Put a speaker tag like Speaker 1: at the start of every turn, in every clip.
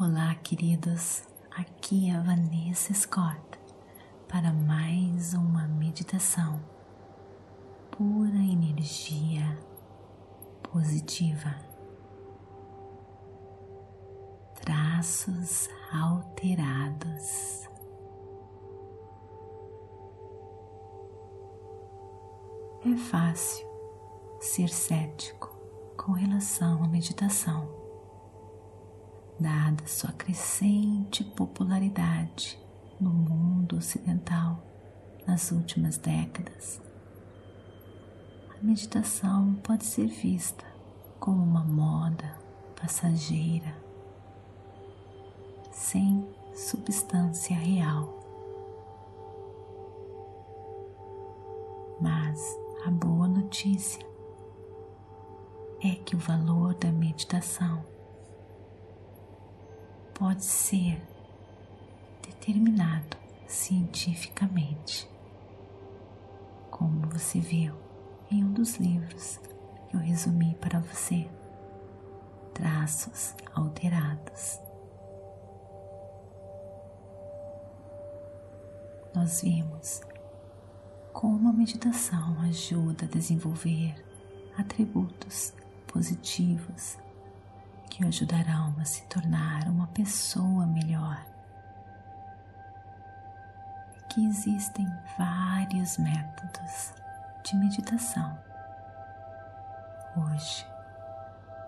Speaker 1: Olá, queridos. Aqui é a Vanessa Scott para mais uma meditação pura energia positiva. Traços alterados. É fácil ser cético com relação à meditação dada sua crescente popularidade no mundo ocidental nas últimas décadas. A meditação pode ser vista como uma moda passageira, sem substância real. Mas a boa notícia é que o valor da meditação pode ser determinado cientificamente, como você viu em um dos livros que eu resumi para você, Traços Alterados. Nós vimos como a meditação ajuda a desenvolver atributos positivos que o ajudarão a se tornar uma pessoa melhor. Que existem vários métodos de meditação. Hoje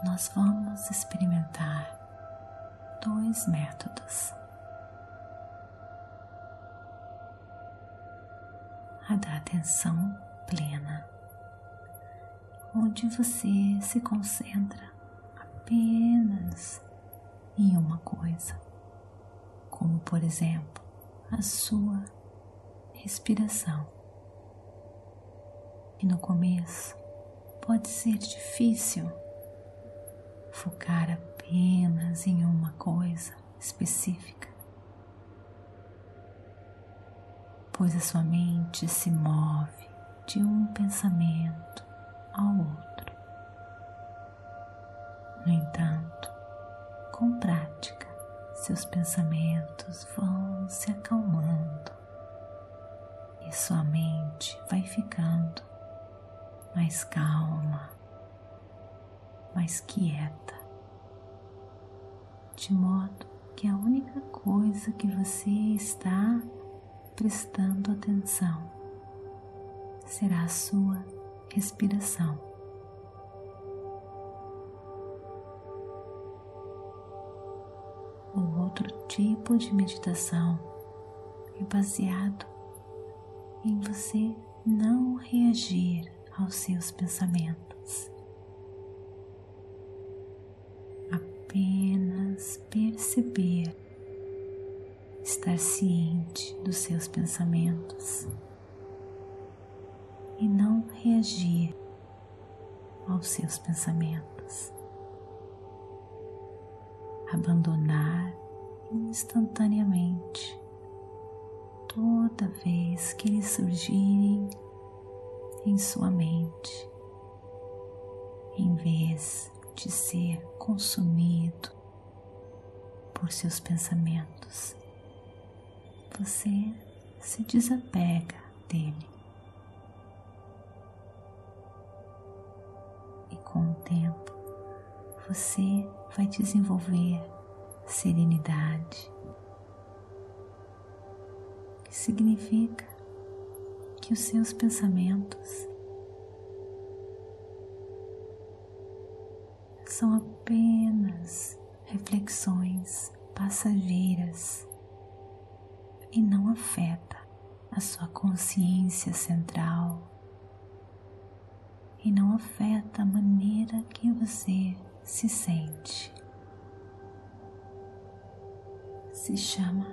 Speaker 1: nós vamos experimentar dois métodos. A da atenção plena, onde você se concentra apenas em uma coisa, como por exemplo a sua respiração. E no começo pode ser difícil focar apenas em uma coisa específica, pois a sua mente se move de um pensamento seus pensamentos vão se acalmando e sua mente vai ficando mais calma, mais quieta, de modo que a única coisa que você está prestando atenção será a sua respiração. Outro tipo de meditação. É baseado em você não reagir aos seus pensamentos, apenas perceber, estar ciente dos seus pensamentos e não reagir aos seus pensamentos. Abandonar instantaneamente toda vez que eles surgirem em sua mente, em vez de ser consumido por seus pensamentos. Você se desapega dele. E com o tempo, você vai desenvolver serenidade, que significa que os seus pensamentos são apenas reflexões passageiras e não afeta a sua consciência central e não afeta a maneira que você se sente. Se chama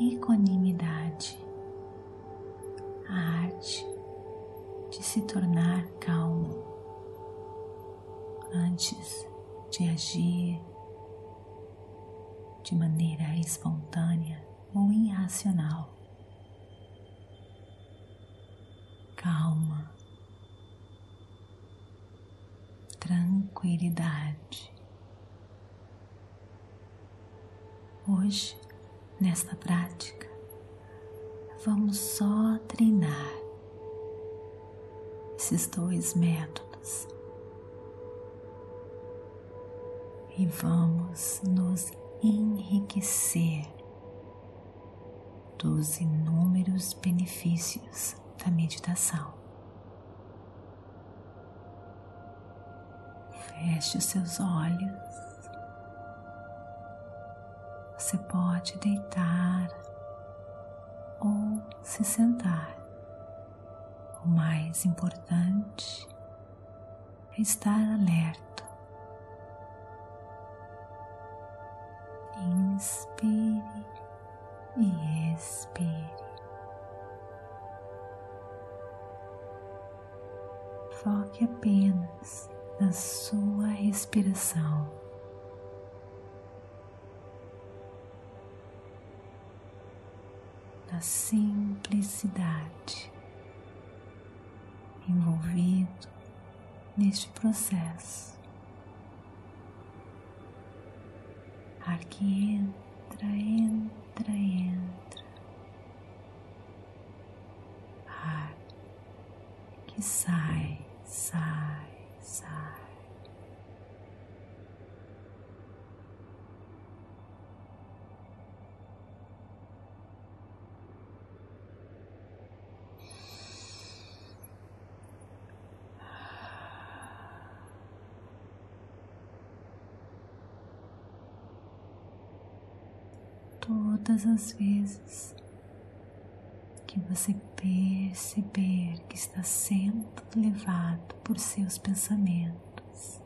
Speaker 1: equanimidade, a arte de se tornar calmo antes de agir de maneira espontânea ou irracional. Calma tranquilidade. Hoje, nesta prática, vamos só treinar esses dois métodos e vamos nos enriquecer dos inúmeros benefícios da meditação. Feche os seus olhos. Você pode deitar ou se sentar. O mais importante é estar alerta. Inspire e expire. Foque apenas na sua respiração. Simplicidade envolvido neste processo. Ar que entra, entra, entra. Ar que sai, sai, sai. Todas as vezes que você perceber que está sendo levado por seus pensamentos,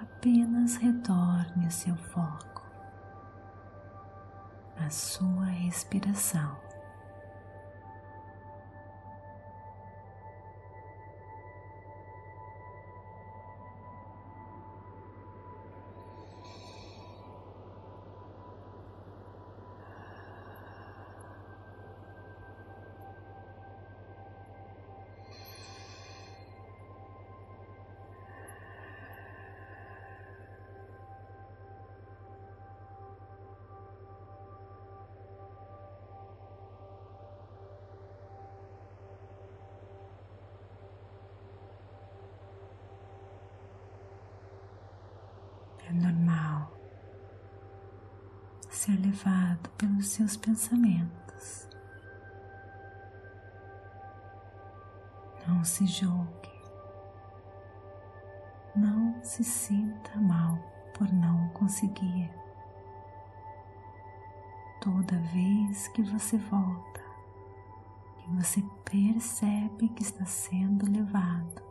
Speaker 1: apenas retorne o seu foco na sua respiração. Normal ser levado pelos seus pensamentos. Não se julgue, não se sinta mal por não conseguir. Toda vez que você volta, que você percebe que está sendo levado,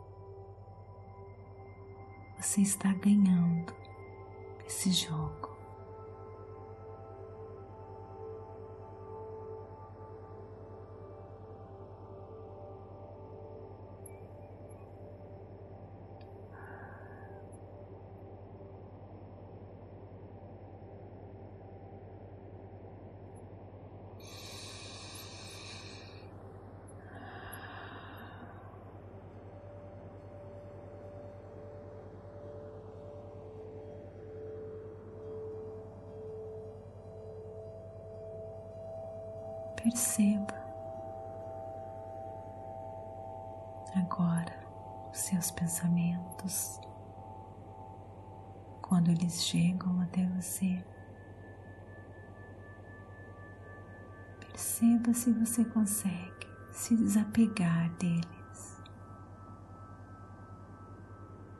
Speaker 1: você está ganhando esse jogo. Perceba agora os seus pensamentos quando eles chegam até você. Perceba se você consegue se desapegar deles,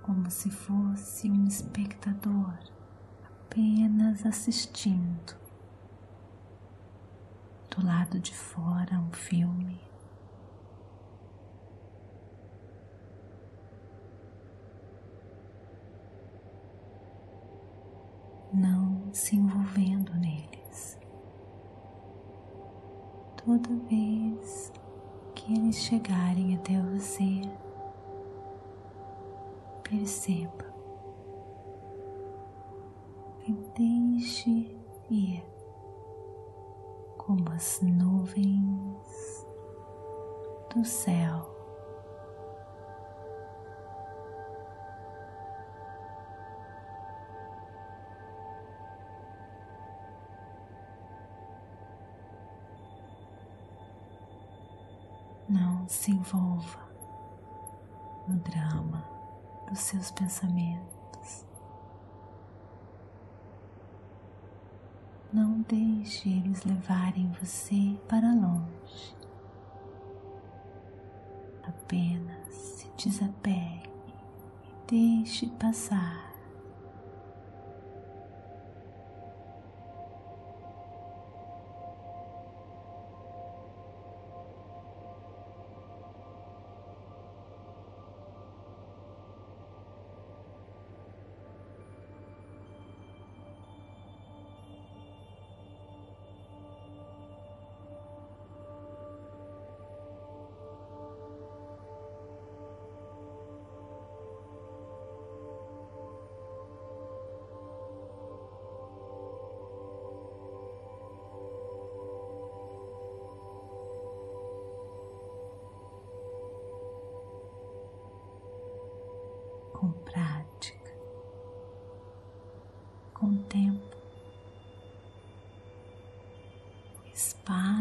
Speaker 1: como se fosse um espectador apenas assistindo do lado de fora um filme. Não se envolvendo neles. Toda vez que eles chegarem até você, perceba céu. Não se envolva no drama dos seus pensamentos. Não deixe eles levarem você para longe. Apenas se desapegue e deixe passar.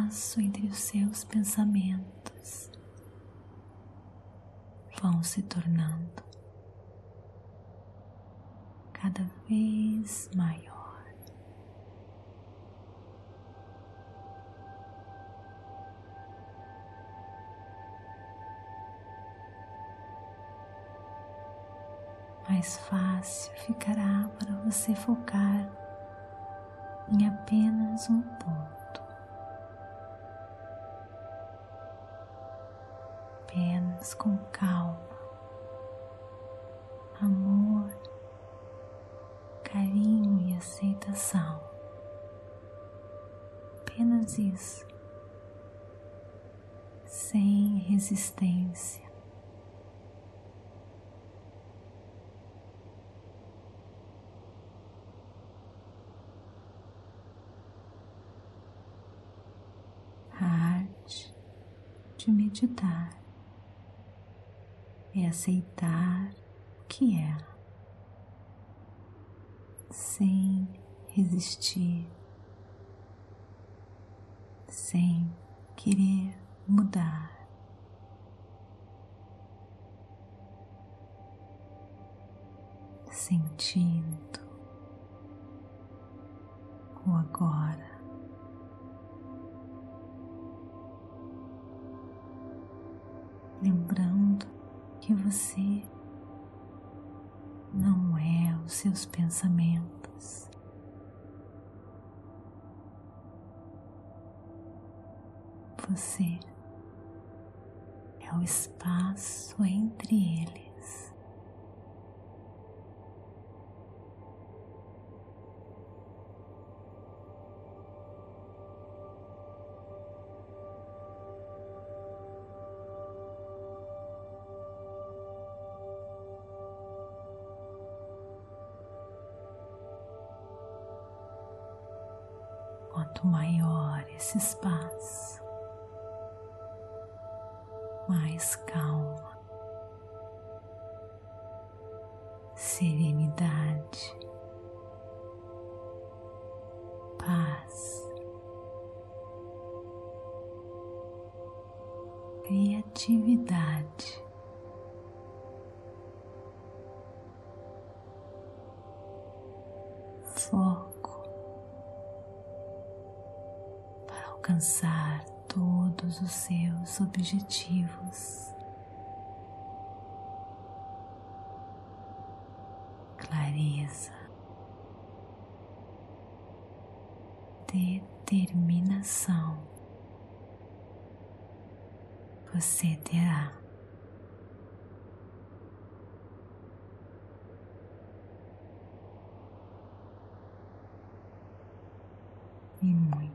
Speaker 1: Espaço entre os seus pensamentos vão se tornando cada vez maior. mais fácil ficará para você focar em apenas um ponto. Com calma, amor, carinho e aceitação. Apenas isso, sem resistência. de meditar é aceitar o que é, sem resistir, sem querer mudar. Sentindo o agora. lembrando que você não é os seus pensamentos. Você é o espaço entre eles. Quanto maior esse espaço, mais calma, serenidade, paz, criatividade. Foco alcançar todos os seus objetivos. Clareza, determinação, você terá. E muito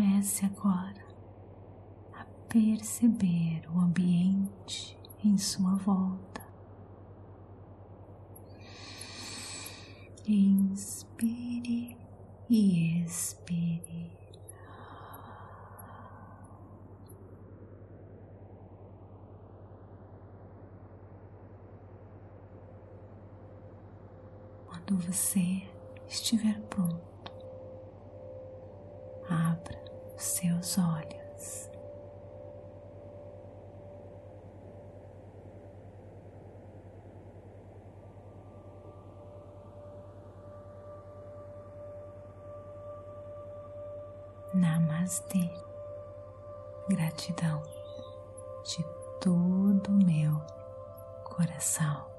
Speaker 1: comece agora a perceber o ambiente em sua volta. Inspire e expire. Quando você estiver pronto, abra seus olhos. Namastê. Gratidão de todo o meu coração.